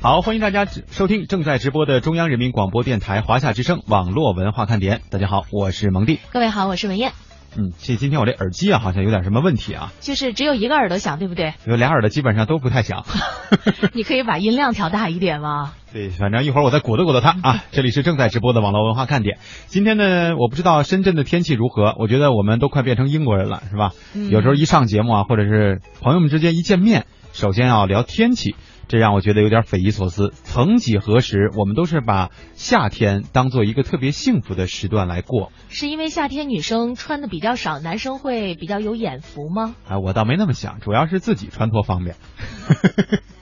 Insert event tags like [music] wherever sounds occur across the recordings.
好，欢迎大家收听正在直播的中央人民广播电台华夏之声网络文化看点。大家好，我是蒙蒂。各位好，我是文艳。嗯，这今天我这耳机啊，好像有点什么问题啊。就是只有一个耳朵响，对不对？有俩耳朵基本上都不太响。[laughs] [laughs] 你可以把音量调大一点吗？对，反正一会儿我再鼓捣鼓捣它啊。[laughs] 这里是正在直播的网络文化看点。今天呢，我不知道深圳的天气如何，我觉得我们都快变成英国人了，是吧？嗯有时候一上节目啊，或者是朋友们之间一见面，首先要聊天气。这让我觉得有点匪夷所思。曾几何时，我们都是把夏天当做一个特别幸福的时段来过。是因为夏天女生穿的比较少，男生会比较有眼福吗？啊，我倒没那么想，主要是自己穿脱方便。[laughs]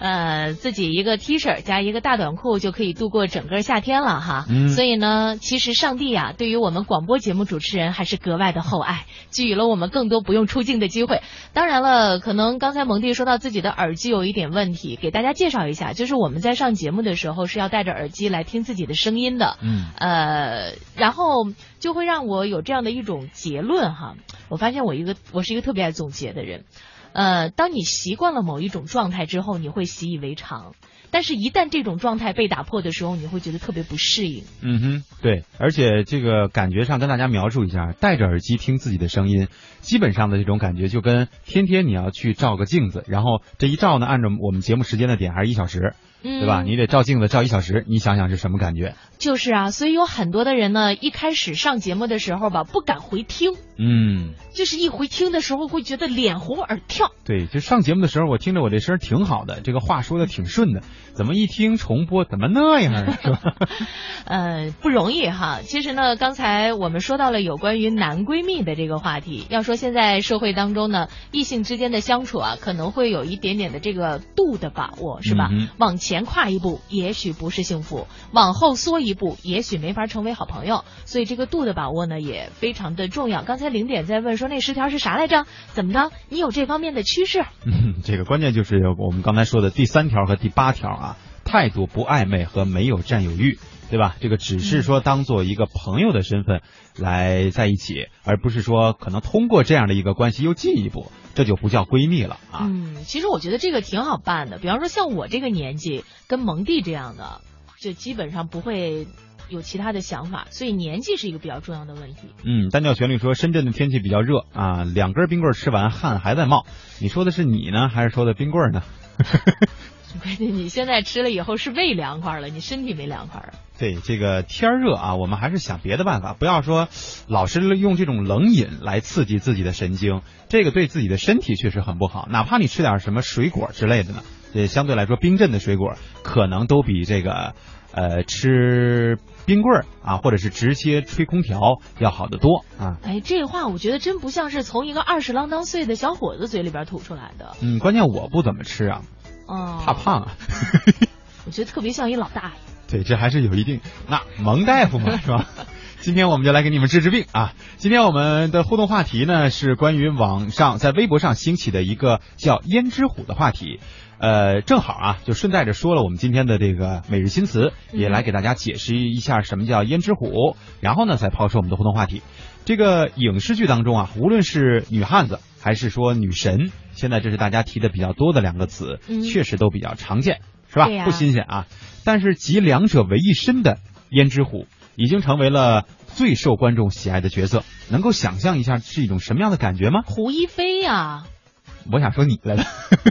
呃，自己一个 T 恤加一个大短裤就可以度过整个夏天了哈。嗯所以呢，其实上帝啊，对于我们广播节目主持人还是格外的厚爱，给予了我们更多不用出镜的机会。当然了，可能刚才蒙蒂说到自己的耳机有一点问题，给大家介绍一下，就是我们在上节目的时候是要戴着耳机来听自己的声音的。嗯呃，然后就会让我有这样的一种结论哈。我发现我一个我是一个特别爱总结的人。呃，当你习惯了某一种状态之后，你会习以为常。但是，一旦这种状态被打破的时候，你会觉得特别不适应。嗯哼，对，而且这个感觉上跟大家描述一下，戴着耳机听自己的声音，基本上的这种感觉就跟天天你要去照个镜子，然后这一照呢，按照我们节目时间的点还是一小时，嗯，对吧？你得照镜子照一小时，你想想是什么感觉？就是啊，所以有很多的人呢，一开始上节目的时候吧，不敢回听，嗯，就是一回听的时候会觉得脸红耳跳。对，就上节目的时候，我听着我这声挺好的，这个话说的挺顺的，怎么一听重播怎么那样啊？[laughs] 是吧？[laughs] 呃，不容易哈。其实呢，刚才我们说到了有关于男闺蜜的这个话题。要说现在社会当中呢，异性之间的相处啊，可能会有一点点的这个度的把握，是吧？嗯往前前跨一步，也许不是幸福；往后缩一步，也许没法成为好朋友。所以这个度的把握呢，也非常的重要。刚才零点在问说那十条是啥来着？怎么着？你有这方面的趋势？嗯，[laughs] 这个关键就是我们刚才说的第三条和第八条啊，态度不暧昧和没有占有欲，对吧？这个只是说当做一个朋友的身份来在一起，而不是说可能通过这样的一个关系又进一步，这就不叫闺蜜了啊。嗯，其实我觉得这个挺好办的。比方说像我这个年纪，跟蒙蒂这样的，就基本上不会有其他的想法，所以年纪是一个比较重要的问题。嗯，单调旋律说深圳的天气比较热啊，两根冰棍吃完 [laughs] 汗还在冒，你说的是你呢，还是说的冰棍呢？[laughs] 关键你现在吃了以后是胃凉快了，你身体没凉快啊。对这个天儿热啊，我们还是想别的办法，不要说老是用这种冷饮来刺激自己的神经，这个对自己的身体确实很不好。哪怕你吃点什么水果之类的呢，这相对来说冰镇的水果可能都比这个呃吃冰棍儿啊，或者是直接吹空调要好得多啊。哎，这话我觉得真不像是从一个二十郎当岁的小伙子嘴里边吐出来的。嗯，关键我不怎么吃啊，哦，怕胖啊。我觉得特别像一老大爷。对，这还是有一定。那蒙大夫嘛，[laughs] 是吧？今天我们就来给你们治治病啊！今天我们的互动话题呢是关于网上在微博上兴起的一个叫“胭脂虎”的话题。呃，正好啊，就顺带着说了我们今天的这个每日新词，也来给大家解释一下什么叫胭脂虎，然后呢再抛出我们的互动话题。这个影视剧当中啊，无论是女汉子还是说女神，现在这是大家提的比较多的两个词，嗯确实都比较常见，是吧？不新鲜啊。但是集两者为一身的胭脂虎，已经成为了最受观众喜爱的角色。能够想象一下是一种什么样的感觉吗？胡一菲呀、我想说你来了，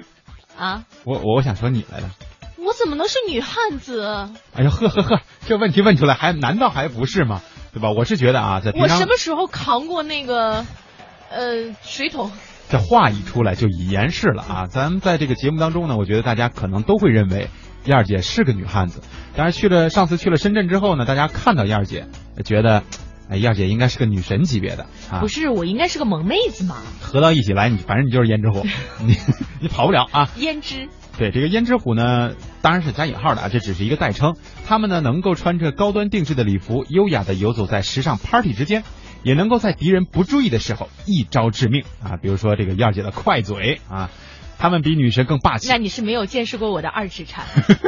[laughs] 啊，我我我想说你来了。我怎么能是女汉子？哎呀呵呵呵，这问题问出来还难道还不是吗？对吧？我是觉得啊，在我什么时候扛过那个呃水桶？这话一出来就已言事了啊！咱们在这个节目当中呢，我觉得大家可能都会认为燕儿姐是个女汉子。当然去了上次去了深圳之后呢，大家看到燕儿姐，觉得哎燕儿姐应该是个女神级别的啊不。是，我应该是个萌妹子嘛，合到一起来，你反正你就是胭脂虎，[laughs] 你你跑不了啊！胭脂。对这个胭脂虎呢，当然是加引号的啊，这只是一个代称。他们呢能够穿着高端定制的礼服，优雅的游走在时尚 party 之间，也能够在敌人不注意的时候一招致命啊。比如说这个燕儿姐的快嘴啊，他们比女神更霸气那，你是没有见识过我的二指禅。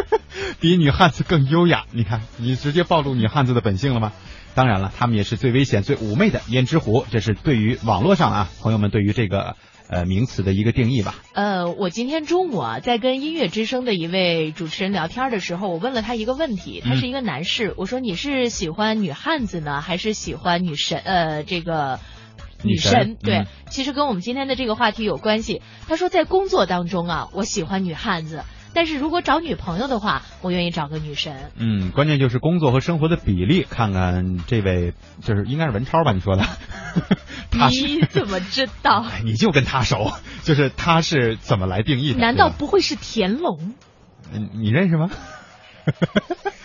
[laughs] 比女汉子更优雅。你看，你直接暴露女汉子的本性了吗？当然了，他们也是最危险、最妩媚的胭脂狐。这是对于网络上啊朋友们对于这个呃名词的一个定义吧。呃，我今天中午啊，在跟音乐之声的一位主持人聊天的时候，我问了他一个问题，他是一个男士，我说你是喜欢女汉子呢，还是喜欢女神？呃，这个。女神对，嗯其实跟我们今天的这个话题有关系。他说，在工作当中啊，我喜欢女汉子，但是如果找女朋友的话，我愿意找个女神。嗯，关键就是工作和生活的比例，看看这位就是应该是文超吧？你说的，[laughs] 他你怎么知道？[laughs] 哎你就跟他熟，就是他是怎么来定义的？难道不会是田龙？嗯你认识吗？[laughs]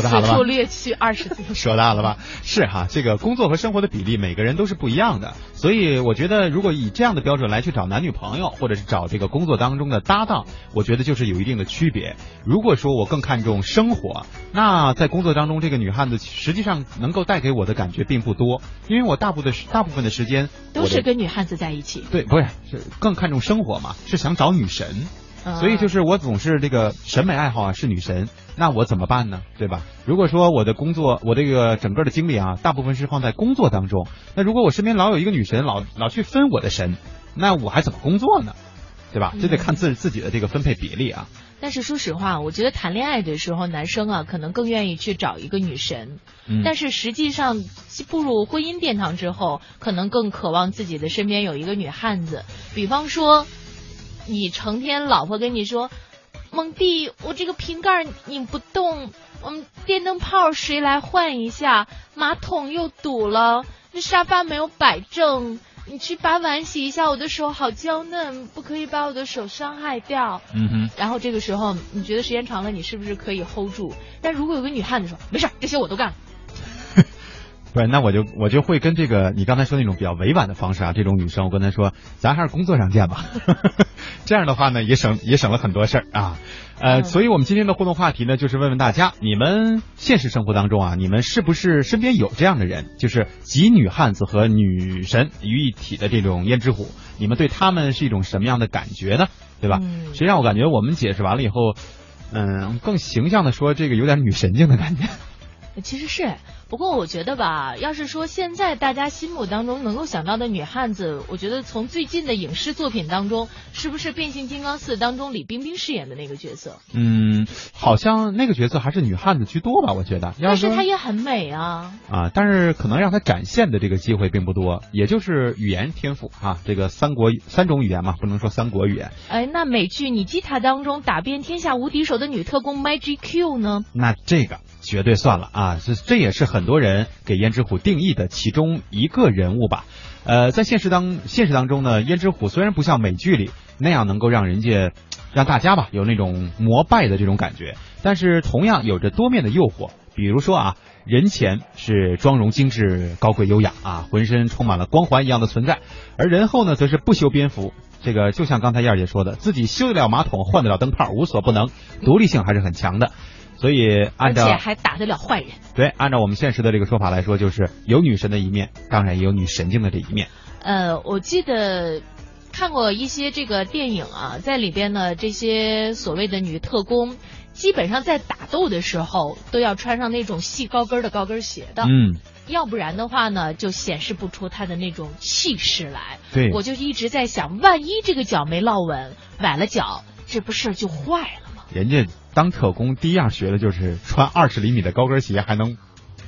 说大了吧此处？略去二十字。说大了吧？是哈，这个工作和生活的比例，每个人都是不一样的，所以我觉得，如果以这样的标准来去找男女朋友，或者是找这个工作当中的搭档，我觉得就是有一定的区别。如果说我更看重生活，那在工作当中，这个女汉子实际上能够带给我的感觉并不多，因为我大部分的大部分的时间都是跟女汉子在一起，对，不是是更看重生活嘛，是想找女神。嗯所以就是我总是这个审美爱好啊是女神，那我怎么办呢？对吧？如果说我的工作，我这个整个的精力啊，大部分是放在工作当中，那如果我身边老有一个女神，老老去分我的神，那我还怎么工作呢？对吧？这得看自自己的这个分配比例啊。但是说实话，我觉得谈恋爱的时候，男生啊可能更愿意去找一个女神，嗯，但是实际上步入婚姻殿堂之后，可能更渴望自己的身边有一个女汉子。比方说，你成天老婆跟你说：“蒙弟，我这个瓶盖拧不动，我们电灯泡谁来换一下？马桶又堵了，那沙发没有摆正。”你去把碗洗一下，我的手好娇嫩，不可以把我的手伤害掉。嗯哼，然后这个时候，你觉得时间长了，你是不是可以 hold 住？但如果有个女汉子说没事儿，这些我都干了，不是，那我就我就会跟这个你刚才说那种比较委婉的方式啊，这种女生我跟她说，咱还是工作上见吧。[laughs] 这样的话呢，也省也省了很多事儿啊。呃，嗯所以我们今天的互动话题呢，就是问问大家，你们现实生活当中啊，你们是不是身边有这样的人，就是集女汉子和女神于一体的这种胭脂虎？你们对他们是一种什么样的感觉呢？对吧？嗯实际上我感觉我们解释完了以后，嗯，更形象的说，这个有点女神经的感觉。其实是，不过我觉得吧，要是说现在大家心目当中能够想到的女汉子，我觉得从最近的影视作品当中，是不是《变形金刚四》当中李冰冰饰演的那个角色？嗯，好像那个角色还是女汉子居多吧，我觉得。要但是她也很美啊。啊，但是可能让她展现的这个机会并不多，也就是语言天赋啊，这个三国三种语言嘛，不能说三国语言。哎，那美剧《你吉他》当中打遍天下无敌手的女特工 Magic Q 呢？那这个绝对算了啊，这这也是很多人给胭脂虎定义的其中一个人物吧。呃，在现实当现实当中呢，胭脂虎虽然不像美剧里那样能够让人家让大家吧有那种膜拜的这种感觉，但是同样有着多面的诱惑。比如说啊，人前是妆容精致、高贵优雅啊，浑身充满了光环一样的存在，而人后呢，则是不修边幅。这个就像刚才燕儿姐说的，自己修得了马桶，换得了灯泡，无所不能，独立性还是很强的。所以而按照且还打得了坏人。对，按照我们现实的这个说法来说，就是有女神的一面，当然也有女神经的这一面。呃，我记得看过一些这个电影啊，在里边呢，这些所谓的女特工，基本上在打斗的时候都要穿上那种细高跟的高跟鞋的，嗯，要不然的话呢，就显示不出她的那种气势来。对，我就一直在想，万一这个脚没落稳，崴了脚，这不事儿就坏了吗？人家当特工第一样学的就是穿二十厘米的高跟鞋，还能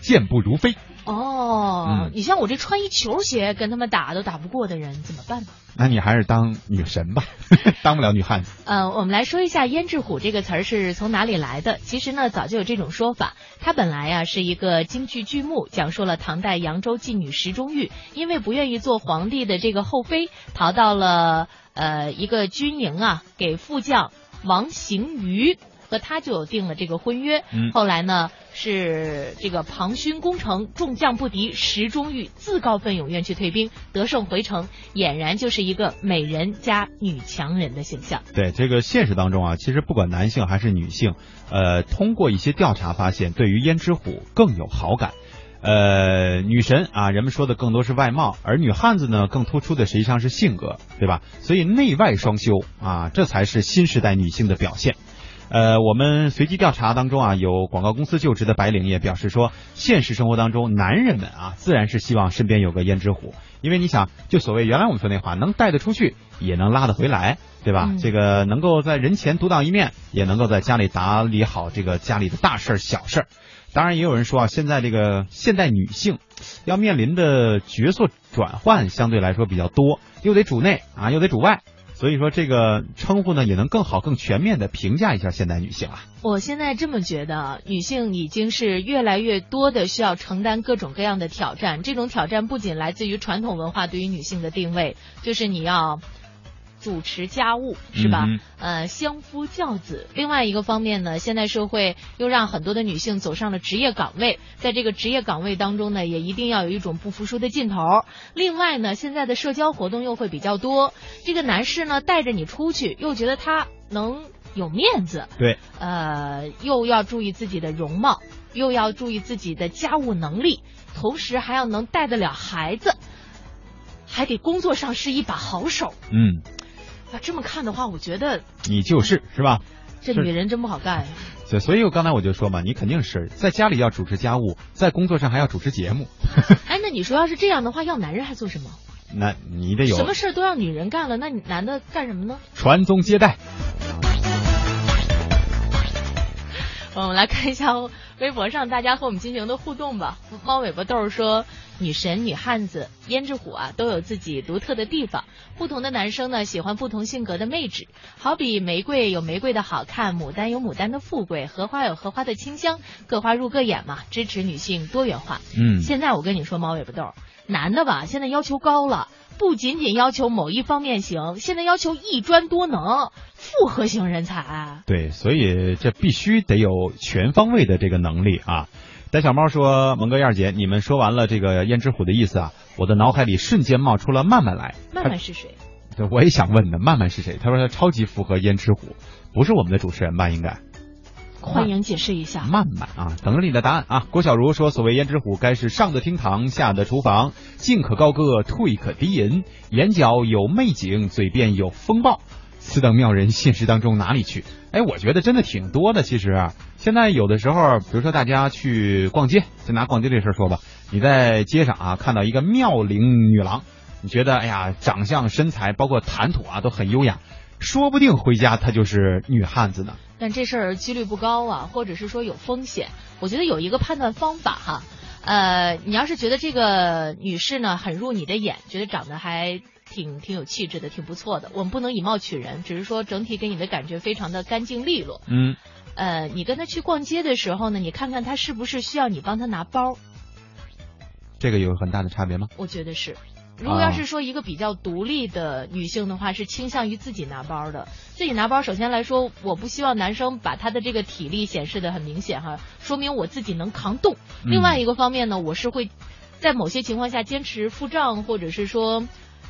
健步如飞。哦，嗯你像我这穿一球鞋跟他们打都打不过的人，怎么办呢？那你还是当女神吧，[laughs] 当不了女汉子。呃，我们来说一下“胭脂虎”这个词儿是从哪里来的。其实呢，早就有这种说法。它本来啊、是一个京剧剧目，讲述了唐代扬州妓女石中玉因为不愿意做皇帝的这个后妃，逃到了呃一个军营啊，给副将王行瑜。和他就有定了这个婚约，嗯后来呢是这个庞勋攻城，众将不敌，石中玉自告奋勇愿去退兵，得胜回城，俨然就是一个美人加女强人的形象。对这个现实当中啊，其实不管男性还是女性，呃，通过一些调查发现，对于胭脂虎更有好感。呃，女神啊，人们说的更多是外貌，而女汉子呢，更突出的实际上是性格，对吧？所以内外双修啊，这才是新时代女性的表现。呃，我们随机调查当中啊，有广告公司就职的白领也表示说，现实生活当中，男人们啊，自然是希望身边有个胭脂虎，因为你想，就所谓原来我们说那话，能带得出去，也能拉得回来，对吧？嗯这个能够在人前独当一面，也能够在家里打理好这个家里的大事儿、小事儿。当然，也有人说啊，现在这个现代女性要面临的角色转换相对来说比较多，又得主内啊，又得主外。所以说，这个称呼呢，也能更好、更全面的评价一下现代女性啊。我现在这么觉得，女性已经是越来越多的需要承担各种各样的挑战。这种挑战不仅来自于传统文化对于女性的定位，就是你要主持家务，是吧？嗯呃，相夫教子。另外一个方面呢，现代社会又让很多的女性走上了职业岗位，在这个职业岗位当中呢，也一定要有一种不服输的劲头。另外呢，现在的社交活动又会比较多，这个男士呢带着你出去，又觉得他能有面子，对，呃，又要注意自己的容貌，又要注意自己的家务能力，同时还要能带得了孩子，还得工作上是一把好手。嗯，要这么看的话，我觉得你就是是吧？是这女人真不好干呀。[laughs] 所所以我刚才我就说嘛，你肯定是在家里要主持家务，在工作上还要主持节目，[laughs] 哎，那你说要是这样的话，要男人还做什么？那你得有什么事儿都让女人干了，那你男的干什么呢？传宗接代。我们来看一下微博上大家和我们进行的互动吧。猫尾巴豆儿说：“女神、女汉子、胭脂虎啊，都有自己独特的地方。不同的男生呢，喜欢不同性格的妹纸。好比玫瑰有玫瑰的好看，牡丹有牡丹的富贵，荷花有荷花的清香，各花入各眼嘛。支持女性多元化。嗯，现在我跟你说，猫尾巴豆儿，男的吧，现在要求高了，不仅仅要求某一方面行，现在要求一专多能，复合型人才。对，所以这必须得有全方位的这个能力啊。戴小猫说：“蒙哥燕儿姐，你们说完了这个胭脂虎的意思啊，我的脑海里瞬间冒出了曼曼来。曼曼是谁？对，我也想问呢，曼曼是谁？他说他超级符合胭脂虎，不是我们的主持人吧？应该欢迎解释一下。曼曼啊，等着你的答案啊。郭小茹说：所谓胭脂虎，该是上的厅堂，下的厨房，进可高歌，退可低吟，眼角有媚景，嘴边有风暴。此等妙人，现实当中哪里去？哎，我觉得真的挺多的。其实啊，现在有的时候，比如说大家去逛街，就拿逛街这事儿说吧，你在街上啊看到一个妙龄女郎，你觉得哎呀，长相、身材，包括谈吐啊，都很优雅，说不定回家她就是女汉子呢。但这事儿几率不高啊，或者是说有风险。我觉得有一个判断方法哈，呃，你要是觉得这个女士呢很入你的眼，觉得长得还挺挺有气质的，挺不错的，我们不能以貌取人，只是说整体给你的感觉非常的干净利落。嗯，呃，你跟他去逛街的时候呢，你看看他是不是需要你帮他拿包，这个有很大的差别吗？我觉得是。如果要是说一个比较独立的女性的话，是倾向于自己拿包的。自己拿包，首先来说，我不希望男生把他的这个体力显示的很明显哈，说明我自己能扛动。嗯另外一个方面呢，我是会在某些情况下坚持付账，或者是说，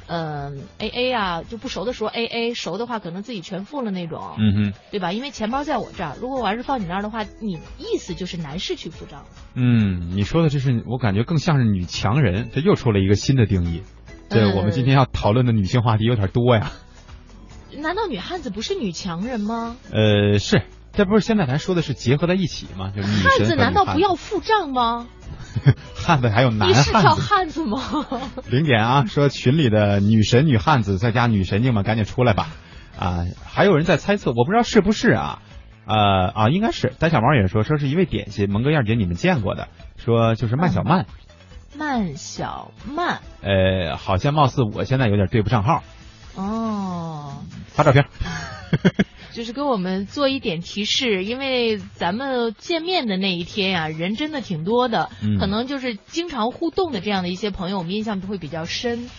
嗯、A A 啊，就不熟的时候 A A，熟的话可能自己全付了那种，嗯哼。对吧？因为钱包在我这儿，如果我要是放你那儿的话，你意思就是男士去付账。嗯，你说的这是我感觉更像是女强人，这又出了一个新的定义。这呃我们今天要讨论的女性话题有点多呀。难道女汉子不是女强人吗？呃，是，这不是现在咱说的是结合在一起吗？就是女神和女汉子难道不要付账吗？[laughs] 汉子还有男你是条汉子？吗？[laughs] 零点啊，说群里的女神、女汉子再加女神经们赶紧出来吧！啊，还有人在猜测，我不知道是不是啊？呃啊，应该是。单小毛也说，说是一位点心，蒙哥燕姐你们见过的，说就是曼小曼。曼小曼呃，好像貌似我现在有点对不上号，哦，发照片。[laughs] 就是给我们做一点提示，因为咱们见面的那一天呀、人真的挺多的，嗯可能就是经常互动的这样的一些朋友，我们印象都会比较深。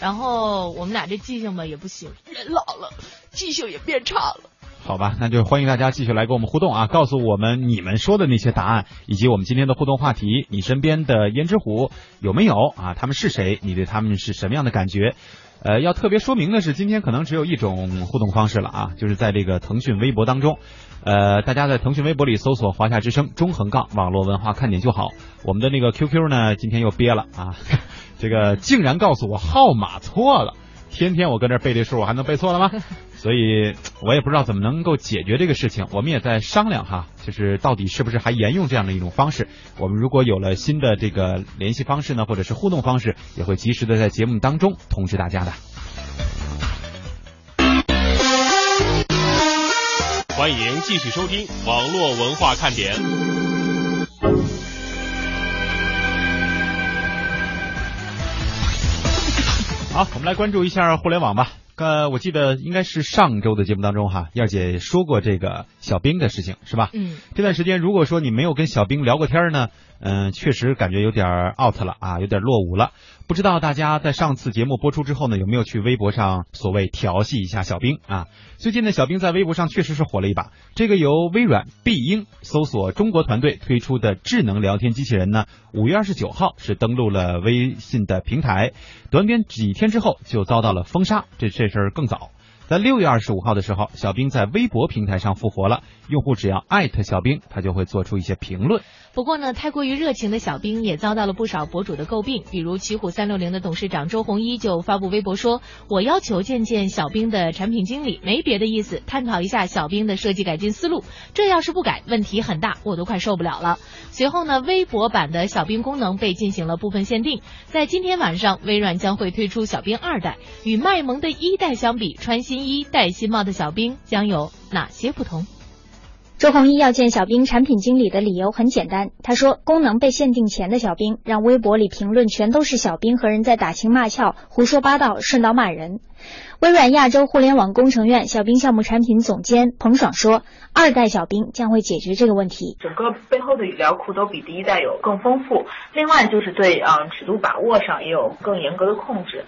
然后我们俩这记性吧也不行，人老了，记性也变差了。好吧，那就欢迎大家继续来跟我们互动啊，告诉我们你们说的那些答案，以及我们今天的互动话题，你身边的胭脂虎有没有啊？他们是谁？你对他们是什么样的感觉？呃，要特别说明的是，今天可能只有一种互动方式了啊，就是在这个腾讯微博当中，呃，大家在腾讯微博里搜索“华夏之声”中横杠网络文化看点就好。我们的那个 QQ 呢，今天又憋了啊，[laughs] 这个竟然告诉我号码错了。天天我跟这背这数，我还能背错了吗？所以我也不知道怎么能够解决这个事情。我们也在商量哈，就是到底是不是还沿用这样的一种方式。我们如果有了新的这个联系方式呢，或者是互动方式，也会及时的在节目当中通知大家的。欢迎继续收听网络文化看点。好，我们来关注一下互联网吧。呃，我记得应该是上周的节目当中哈，燕姐说过这个小兵的事情，是吧？嗯。这段时间如果说你没有跟小兵聊过天呢？嗯，确实感觉有点 out 了啊，有点落伍了。不知道大家在上次节目播出之后呢，有没有去微博上所谓调戏一下小兵啊？最近呢，小兵在微博上确实是火了一把。这个由微软必应搜索中国团队推出的智能聊天机器人呢，五月二十九号是登录了微信的平台，短短几天之后就遭到了封杀。这这事儿更早。在六月二十五号的时候，小兵在微博平台上复活了。用户只要艾特小兵，他就会做出一些评论。不过呢，太过于热情的小兵也遭到了不少博主的诟病。比如奇虎三六零的董事长周鸿祎就发布微博说：“我要求见见小兵的产品经理，没别的意思，探讨一下小兵的设计改进思路。这要是不改，问题很大，我都快受不了了。”随后呢，微博版的小兵功能被进行了部分限定。在今天晚上，微软将会推出小兵二代，与卖萌的一代相比，穿新。新衣戴新帽的小兵将有哪些不同？周鸿祎要见小兵产品经理的理由很简单，他说功能被限定前的小兵让微博里评论全都是小兵和人在打情骂俏、胡说八道，顺道骂人。微软亚洲互联网工程院小兵项目产品总监彭爽说，二代小兵将会解决这个问题。整个背后的语料库都比第一代有更丰富，另外就是对嗯尺度把握上也有更严格的控制。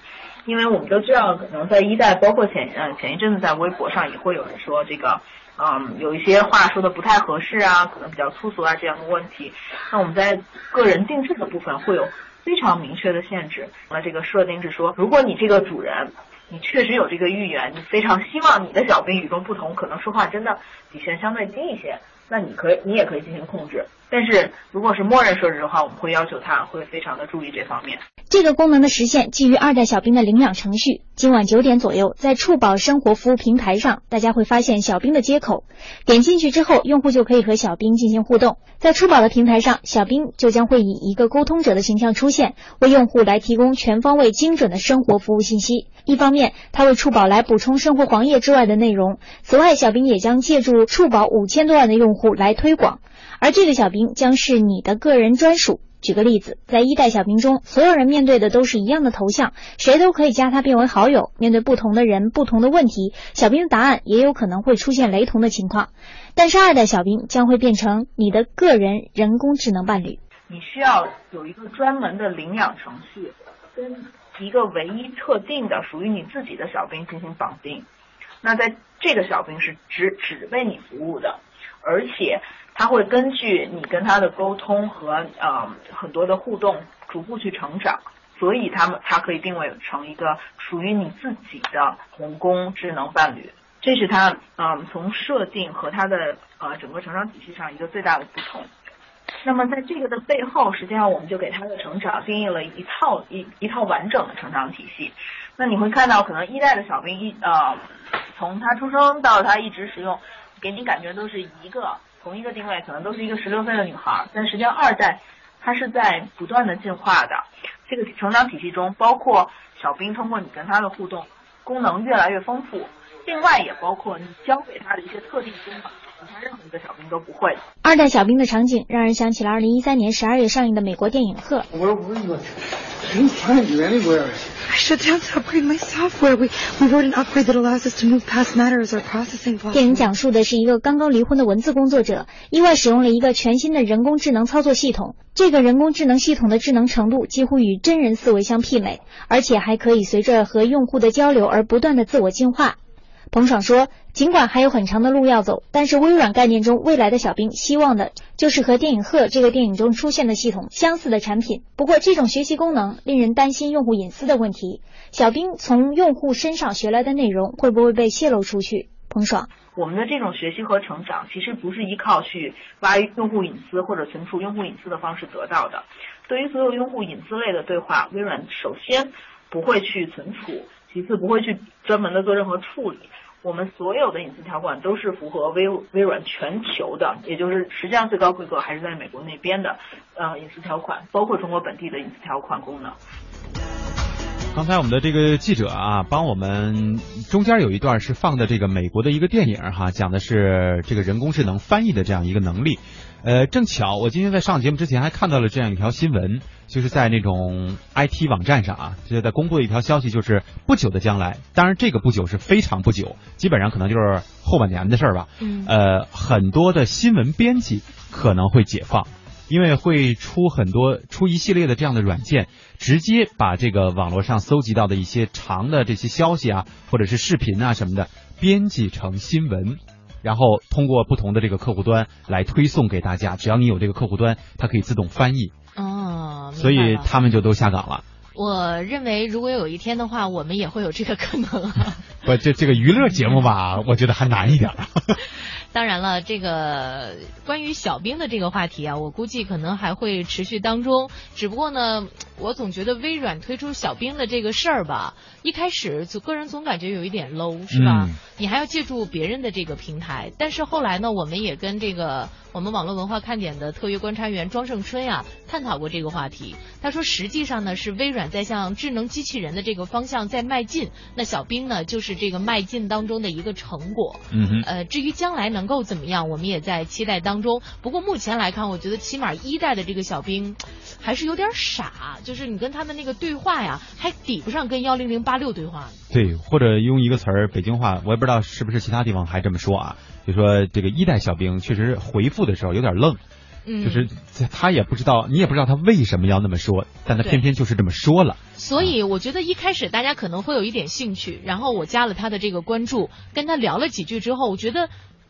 因为我们都知道，可能在一代，包括前嗯前一阵子在微博上也会有人说这个，嗯有一些话说的不太合适啊，可能比较粗俗啊这样的问题。那我们在个人定制的部分会有非常明确的限制。那这个设定是说，如果你这个主人，你确实有这个意愿，你非常希望你的小兵与众不同，可能说话真的底线相对低一些，那你可以你也可以进行控制。但是如果是默认设置的话，我们会要求他会非常的注意这方面。这个功能的实现基于二代小兵的领养程序。今晚九点左右，在触宝生活服务平台上，大家会发现小兵的接口。点进去之后，用户就可以和小兵进行互动。在触宝的平台上，小兵就将会以一个沟通者的形象出现，为用户来提供全方位、精准的生活服务信息。一方面，他为触宝来补充生活黄页之外的内容。此外，小兵也将借助触宝五千多万的用户来推广，而这个小兵将是你的个人专属。举个例子，在一代小兵中，所有人面对的都是一样的头像，谁都可以加他变为好友。面对不同的人、不同的问题，小兵的答案也有可能会出现雷同的情况。但是二代小兵将会变成你的个人人工智能伴侣，你需要有一个专门的领养程序，跟一个唯一特定的属于你自己的小兵进行绑定。那在这个小兵是只只为你服务的，而且。他会根据你跟他的沟通和呃很多的互动，逐步去成长，所以他们他可以定位成一个属于你自己的人工智能伴侣，这是它嗯从设定和它的呃整个成长体系上一个最大的不同。那么在这个的背后，实际上我们就给他的成长定义了一套一一套完整的成长体系。那你会看到，可能一代的小兵一呃从他出生到他一直使用，给你感觉都是一个。同一个定位可能都是一个十六岁的女孩，但实际上二代它是在不断的进化的。这个成长体系中，包括小兵通过你跟他的互动，功能越来越丰富。另外也包括你教给他的一些特定功能，其他任何一个小兵都不会。二代小兵的场景让人想起了二零一三年十二月上映的美国电影《鹤》。Can't find you anywhere. I shut down to upgrade my software. We we wrote an upgrade that allows us to move past matter as our processing. 电影讲述的是一个刚刚离婚的文字工作者，意外使用了一个全新的人工智能操作系统。这个人工智能系统的智能程度几乎与真人思维相媲美，而且还可以随着和用户的交流而不断的自我进化。彭爽说：“尽管还有很长的路要走，但是微软概念中未来的小兵希望的就是和电影《鹤》这个电影中出现的系统相似的产品。不过，这种学习功能令人担心用户隐私的问题。小兵从用户身上学来的内容会不会被泄露出去？”彭爽：“我们的这种学习和成长其实不是依靠去挖用户隐私或者存储用户隐私的方式得到的。对于所有用户隐私类的对话，微软首先不会去存储。”其次不会去专门的做任何处理。我们所有的隐私条款都是符合微微软全球的，也就是实际上最高规格还是在美国那边的，呃，隐私条款，包括中国本地的隐私条款功能。刚才我们的这个记者啊，帮我们中间有一段是放的这个美国的一个电影哈，讲的是这个人工智能翻译的这样一个能力。呃，正巧我今天在上节目之前还看到了这样一条新闻，就是在那种 IT 网站上啊，就在公布的一条消息，就是不久的将来，当然这个不久是非常不久，基本上可能就是后半年的事儿吧。嗯。呃，很多的新闻编辑可能会解放。因为会出很多出一系列的这样的软件，直接把这个网络上搜集到的一些长的这些消息啊，或者是视频啊什么的，编辑成新闻，然后通过不同的这个客户端来推送给大家。只要你有这个客户端，它可以自动翻译。哦，所以他们就都下岗了。我认为，如果有一天的话，我们也会有这个可能。[laughs] 不，这这个娱乐节目吧，我觉得还难一点。[laughs] 当然了，这个关于小兵的这个话题啊，我估计可能还会持续当中。只不过呢，我总觉得微软推出小兵的这个事儿吧，一开始就个人总感觉有一点 low，是吧？你还要借助别人的这个平台。但是后来呢，我们也跟这个我们网络文化看点的特约观察员庄胜春呀探讨过这个话题。他说，实际上呢是微软在向智能机器人的这个方向在迈进。那小兵呢，就是这个迈进当中的一个成果。嗯哼。呃，至于将来能够怎么样，我们也在期待当中。不过目前来看，我觉得起码一代的这个小兵 [tsk] 还是有点傻，就是你跟他的那个对话呀，还抵不上跟幺零零八六对话。对，或者用一个词儿，北京话，我也不知道是不是其他地方还这么说啊，就说这个一代小兵确实回复的时候有点愣。就是他也不知道，你也不知道他为什么要那么说，但他偏偏就是这么说了。所以我觉得一开始大家可能会有一点兴趣，然后我加了他的这个关注，跟他聊了几句之后，我觉得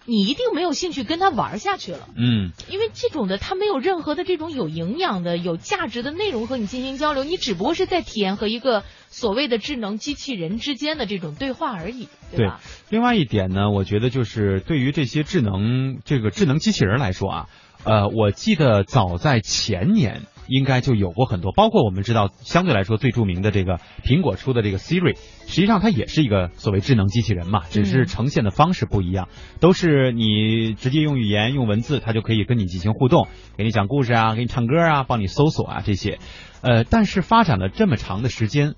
你一定没有兴趣跟他玩下去了。嗯，因为这种的他没有任何的这种有营养的、有价值的内容和你进行交流，你只不过是在体验和一个所谓的智能机器人之间的这种对话而已，对吧？另外一点呢，我觉得就是对于这些智能这个智能机器人来说啊。呃，我记得早在前年应该就有过很多，包括我们知道相对来说最著名的这个苹果出的这个 Siri，实际上它也是一个所谓智能机器人嘛，只是呈现的方式不一样，都是你直接用语言用文字，它就可以跟你进行互动，给你讲故事啊，给你唱歌啊，帮你搜索啊这些，呃，但是发展了这么长的时间。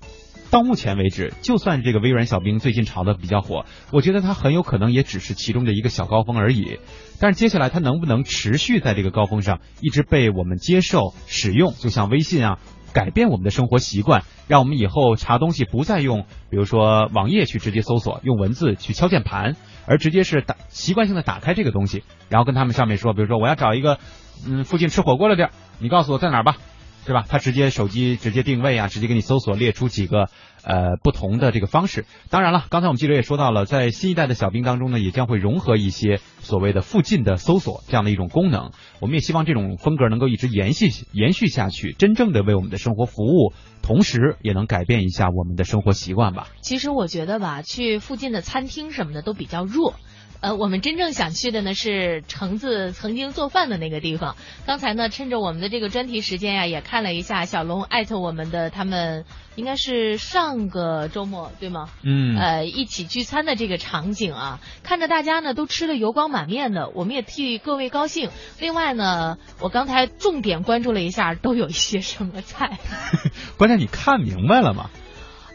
到目前为止，就算这个微软小兵最近炒的比较火，我觉得它很有可能也只是其中的一个小高峰而已。但是接下来它能不能持续在这个高峰上一直被我们接受使用？就像微信啊，改变我们的生活习惯，让我们以后查东西不再用，比如说网页去直接搜索，用文字去敲键盘，而直接是打习惯性的打开这个东西，然后跟他们上面说，比如说我要找一个嗯附近吃火锅的地儿，你告诉我在哪儿吧。对吧？他直接手机直接定位啊，直接给你搜索，列出几个呃不同的这个方式。当然了，刚才我们记者也说到了，在新一代的小兵当中呢，也将会融合一些所谓的附近的搜索这样的一种功能。我们也希望这种风格能够一直延续延续下去，真正的为我们的生活服务，同时也能改变一下我们的生活习惯吧。其实我觉得吧，去附近的餐厅什么的都比较弱。呃，我们真正想去的呢是橙子曾经做饭的那个地方。刚才呢，趁着我们的这个专题时间呀，也看了一下小龙艾特我们的他们，应该是上个周末对吗？嗯。呃，一起聚餐的这个场景啊，看着大家呢都吃的油光满面的，我们也替各位高兴。另外呢，我刚才重点关注了一下，都有一些什么菜。[laughs] 关键你看明白了吗？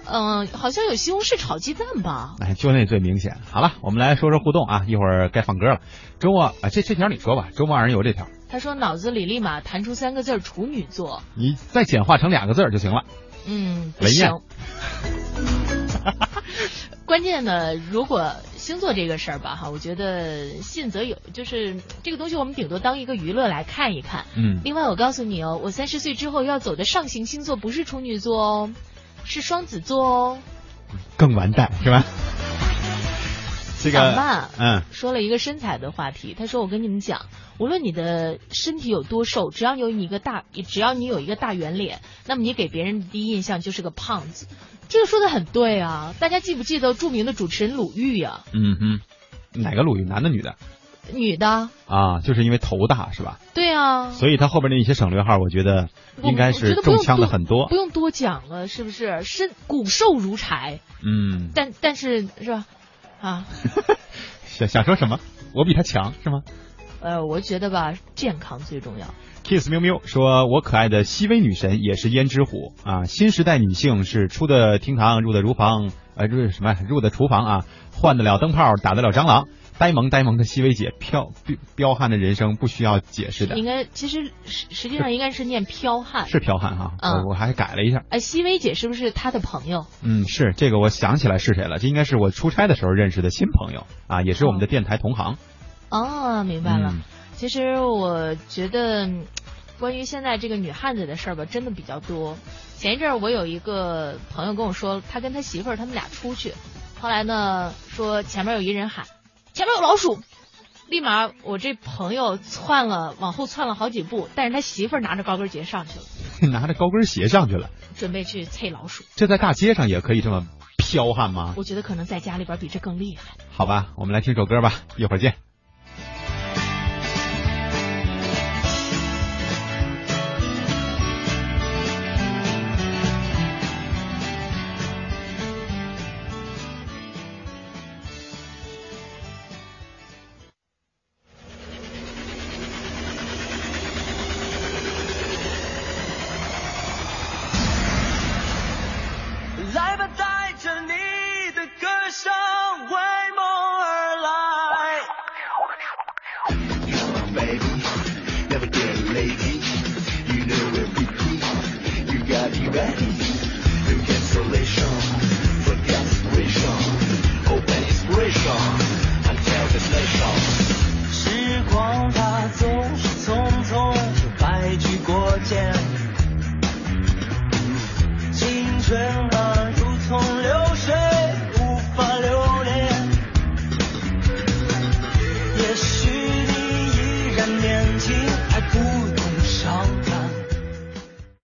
嗯，好像有西红柿炒鸡蛋吧？哎，就那最明显。好了，我们来说说互动啊，一会儿该放歌了。周末啊，这这条你说吧，周末二人游这条。他说脑子里立马弹出三个字处女座。你再简化成两个字就行了。嗯，雷燕。[laughs] 关键呢，如果星座这个事儿吧，哈，我觉得信则有，就是这个东西我们顶多当一个娱乐来看一看。嗯。另外，我告诉你哦，我三十岁之后要走的上行星座不是处女座哦。是双子座哦，更完蛋是吧？[laughs] 这个嗯，说了一个身材的话题。他说：“我跟你们讲，无论你的身体有多瘦，只要有你一个大，只要你有一个大圆脸，那么你给别人的第一印象就是个胖子。”这个说的很对啊！大家记不记得著名的主持人鲁豫呀？嗯哼，哪个鲁豫？男的女的？女的啊，就是因为头大是吧？对啊，所以他后边那一些省略号，我觉得应该是中枪的很多。不用多讲了，是不是？身骨瘦如柴。嗯。但但是是吧？啊。[laughs] 想想说什么？我比他强是吗？呃，我觉得吧，健康最重要。Kiss 喵喵说：“我可爱的熹微女神也是胭脂虎啊，新时代女性是出的厅堂，入的厨房，呃，入什么？入的厨房啊，换得了灯泡，打得了蟑螂。呆萌呆萌的西薇姐，彪彪悍的人生不需要解释的。应该其实实实际上应该是念彪悍，是彪悍哈。嗯，我还改了一下。哎，西薇姐是不是他的朋友？嗯，是这个，我想起来是谁了，这应该是我出差的时候认识的新朋友啊，也是我们的电台同行。哦，明白了。其实我觉得。”关于现在这个女汉子的事儿吧，真的比较多。前一阵儿我有一个朋友跟我说，他跟他媳妇儿他们俩出去，后来呢说前面有一人喊前面有老鼠，立马我这朋友窜了往后窜了好几步，但是他媳妇儿拿着高跟鞋上去了，[laughs] 拿着高跟鞋上去了，准备去踩老鼠。这在大街上也可以这么彪悍吗？我觉得可能在家里边比这更厉害。好吧，我们来听首歌吧，一会儿见。